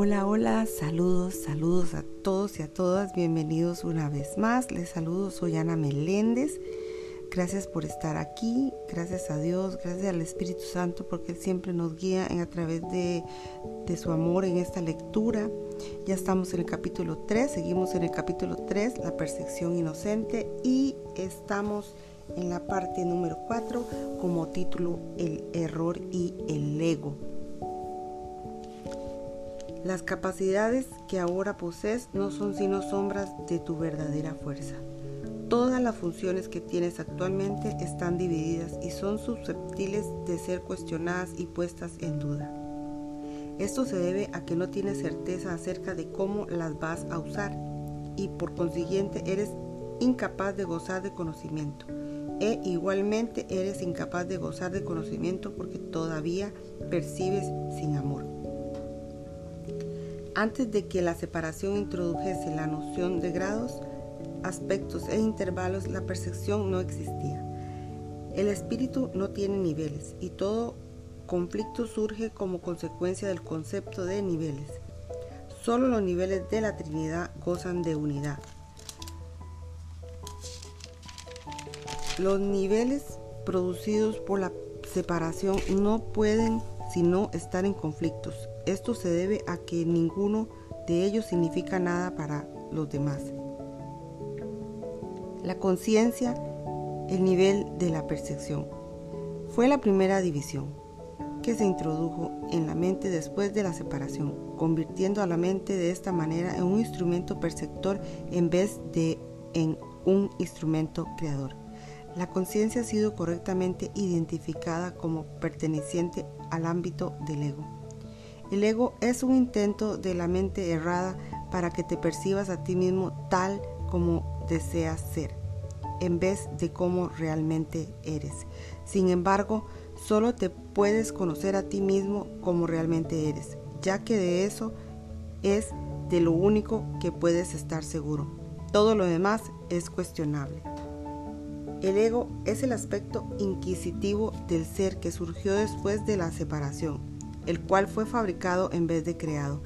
Hola, hola, saludos, saludos a todos y a todas, bienvenidos una vez más. Les saludo, soy Ana Meléndez. Gracias por estar aquí, gracias a Dios, gracias al Espíritu Santo porque Él siempre nos guía a través de, de su amor en esta lectura. Ya estamos en el capítulo 3, seguimos en el capítulo 3, la percepción inocente y estamos en la parte número 4 como título El error y el ego. Las capacidades que ahora posees no son sino sombras de tu verdadera fuerza. Todas las funciones que tienes actualmente están divididas y son susceptibles de ser cuestionadas y puestas en duda. Esto se debe a que no tienes certeza acerca de cómo las vas a usar y por consiguiente eres incapaz de gozar de conocimiento. E igualmente eres incapaz de gozar de conocimiento porque todavía percibes sin amor. Antes de que la separación introdujese la noción de grados, aspectos e intervalos, la percepción no existía. El espíritu no tiene niveles y todo conflicto surge como consecuencia del concepto de niveles. Solo los niveles de la Trinidad gozan de unidad. Los niveles producidos por la separación no pueden sino estar en conflictos esto se debe a que ninguno de ellos significa nada para los demás. La conciencia, el nivel de la percepción, fue la primera división que se introdujo en la mente después de la separación, convirtiendo a la mente de esta manera en un instrumento perceptor en vez de en un instrumento creador. La conciencia ha sido correctamente identificada como perteneciente al ámbito del ego. El ego es un intento de la mente errada para que te percibas a ti mismo tal como deseas ser, en vez de como realmente eres. Sin embargo, solo te puedes conocer a ti mismo como realmente eres, ya que de eso es de lo único que puedes estar seguro. Todo lo demás es cuestionable. El ego es el aspecto inquisitivo del ser que surgió después de la separación el cual fue fabricado en vez de creado.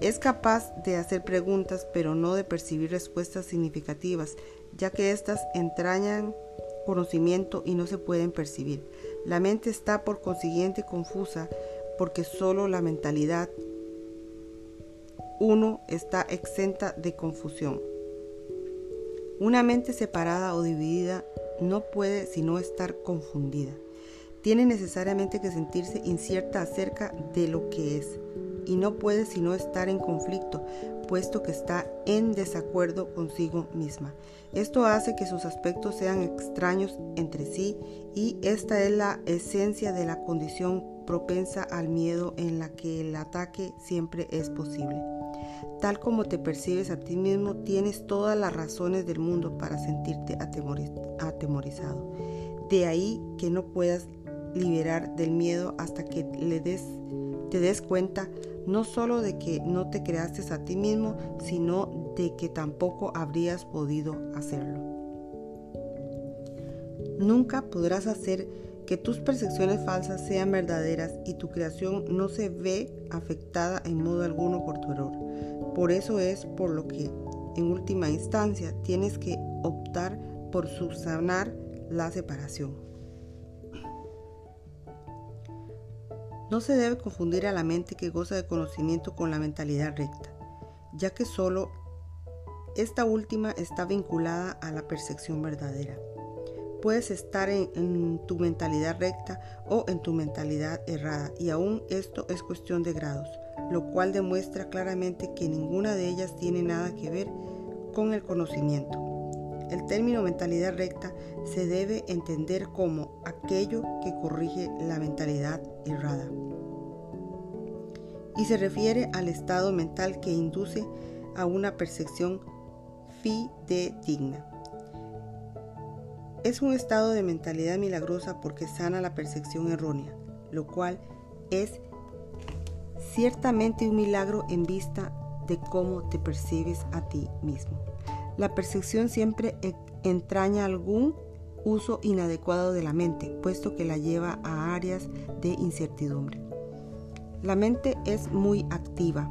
Es capaz de hacer preguntas, pero no de percibir respuestas significativas, ya que éstas entrañan conocimiento y no se pueden percibir. La mente está por consiguiente confusa porque solo la mentalidad uno está exenta de confusión. Una mente separada o dividida no puede sino estar confundida tiene necesariamente que sentirse incierta acerca de lo que es y no puede sino estar en conflicto, puesto que está en desacuerdo consigo misma. Esto hace que sus aspectos sean extraños entre sí y esta es la esencia de la condición propensa al miedo en la que el ataque siempre es posible. Tal como te percibes a ti mismo, tienes todas las razones del mundo para sentirte atemorizado. De ahí que no puedas liberar del miedo hasta que le des, te des cuenta no solo de que no te creaste a ti mismo, sino de que tampoco habrías podido hacerlo. Nunca podrás hacer que tus percepciones falsas sean verdaderas y tu creación no se ve afectada en modo alguno por tu error. Por eso es por lo que, en última instancia, tienes que optar por subsanar la separación. No se debe confundir a la mente que goza de conocimiento con la mentalidad recta, ya que solo esta última está vinculada a la percepción verdadera. Puedes estar en, tu mentalidad recta o en tu mentalidad errada, y aún esto es cuestión de grados, lo cual demuestra claramente que ninguna de ellas tiene nada que ver con el conocimiento. El término mentalidad recta se debe entender como aquello que corrige la mentalidad errada. Y se refiere al estado mental que induce a una percepción fidedigna. Es un estado de mentalidad milagrosa porque sana la percepción errónea, lo cual es ciertamente un milagro en vista de cómo te percibes a ti mismo. La percepción siempre entraña algún uso inadecuado de la mente, puesto que la lleva a áreas de incertidumbre. La mente es muy activa.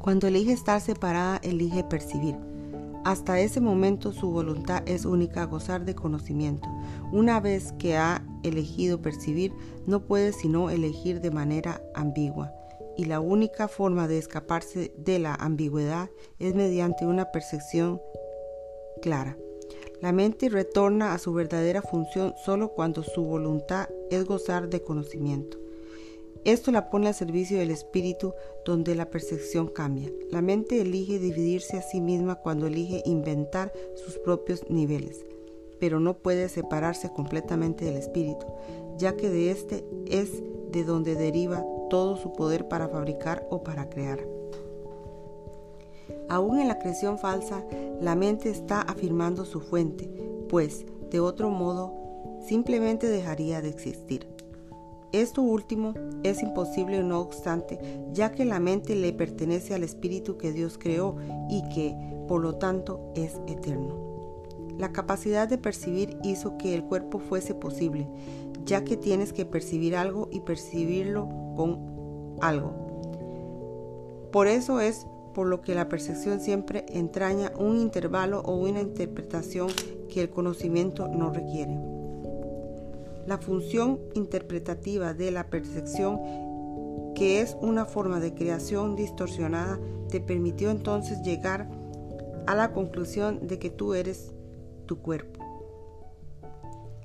Cuando elige estar separada, elige percibir. Hasta ese momento su voluntad es única gozar de conocimiento. Una vez que ha elegido percibir, no puede sino elegir de manera ambigua. Y la única forma de escaparse de la ambigüedad es mediante una percepción clara. La mente retorna a su verdadera función solo cuando su voluntad es gozar de conocimiento. Esto la pone al servicio del espíritu donde la percepción cambia. La mente elige dividirse a sí misma cuando elige inventar sus propios niveles, pero no puede separarse completamente del espíritu, ya que de éste es de donde deriva todo su poder para fabricar o para crear. Aún en la creación falsa, la mente está afirmando su fuente, pues, de otro modo, simplemente dejaría de existir. Esto último es imposible no obstante, ya que la mente le pertenece al espíritu que Dios creó y que, por lo tanto, es eterno. La capacidad de percibir hizo que el cuerpo fuese posible, ya que tienes que percibir algo y percibirlo con algo. Por eso es por lo que la percepción siempre entraña un intervalo o una interpretación que el conocimiento no requiere. La función interpretativa de la percepción, que es una forma de creación distorsionada, te permitió entonces llegar a la conclusión de que tú eres tu cuerpo.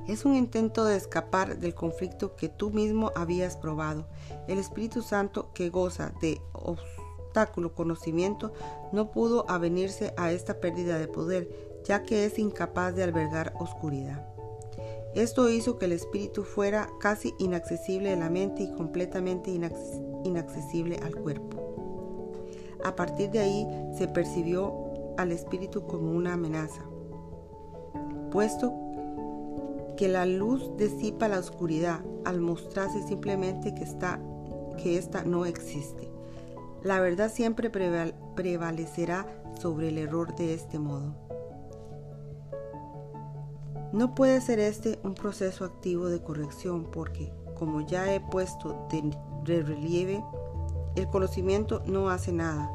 Es un intento de escapar del conflicto que tú mismo habías probado. El Espíritu Santo que goza de obstáculo conocimiento no pudo avenirse a esta pérdida de poder, ya que es incapaz de albergar oscuridad. Esto hizo que el espíritu fuera casi inaccesible a la mente y completamente inaccesible al cuerpo. A partir de ahí se percibió al espíritu como una amenaza, puesto que la luz disipa la oscuridad al mostrarse simplemente que, está, que ésta no existe. La verdad siempre prevalecerá sobre el error de este modo. No puede ser este un proceso activo de corrección porque, como ya he puesto de relieve, el conocimiento no hace nada.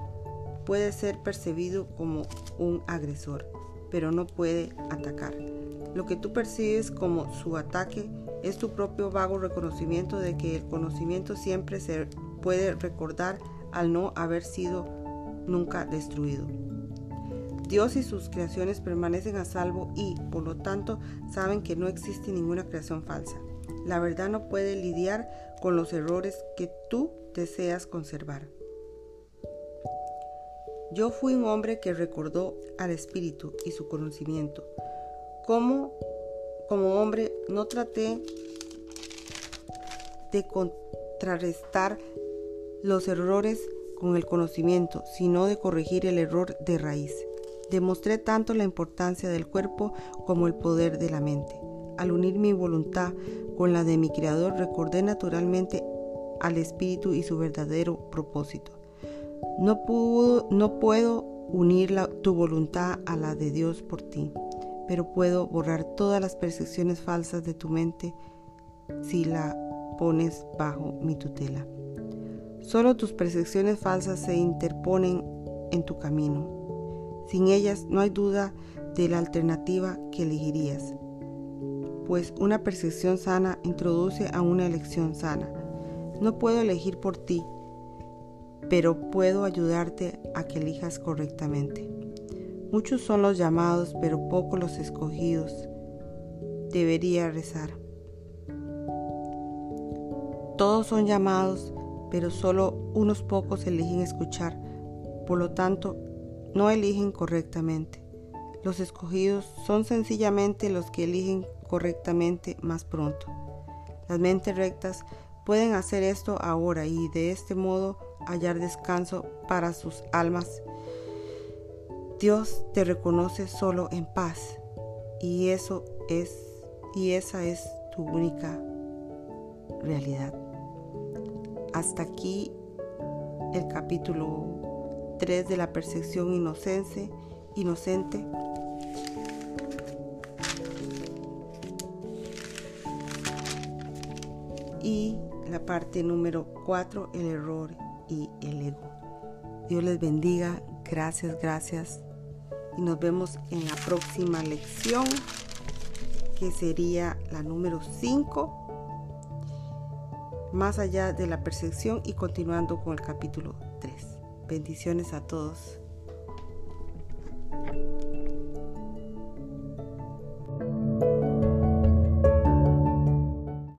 Puede ser percibido como un agresor, pero no puede atacar. Lo que tú percibes como su ataque es tu propio vago reconocimiento de que el conocimiento siempre se puede recordar al no haber sido nunca destruido. Dios y sus creaciones permanecen a salvo y, por lo tanto, saben que no existe ninguna creación falsa. La verdad no puede lidiar con los errores que tú deseas conservar. Yo fui un hombre que recordó al Espíritu y su conocimiento. Como, como hombre no traté de contrarrestar los errores con el conocimiento, sino de corregir el error de raíz. Demostré tanto la importancia del cuerpo como el poder de la mente. Al unir mi voluntad con la de mi Creador, recordé naturalmente al Espíritu y su verdadero propósito. No, puedo, no puedo unir tu voluntad a la de Dios por ti, pero puedo borrar todas las percepciones falsas de tu mente si la pones bajo mi tutela. Solo tus percepciones falsas se interponen en tu camino sin ellas no hay duda de la alternativa que elegirías, pues una percepción sana introduce a una elección sana. No puedo elegir por ti, pero puedo ayudarte a que elijas correctamente. Muchos son los llamados, pero pocos los escogidos. Debería rezar. Todos son llamados, pero solo unos pocos eligen escuchar. Por lo tanto, no eligen correctamente. Los escogidos son sencillamente los que eligen correctamente más pronto. Las mentes rectas pueden hacer esto ahora y de este modo hallar descanso para sus almas. Dios te reconoce solo en paz y eso es y esa es tu única realidad. Hasta aquí el capítulo 3 de la percepción inocente, inocente. Y la parte número 4, el error y el ego. Dios les bendiga, gracias, gracias. Y nos vemos en la próxima lección, que sería la número 5, más allá de la percepción y continuando con el capítulo 3. Bendiciones a todos.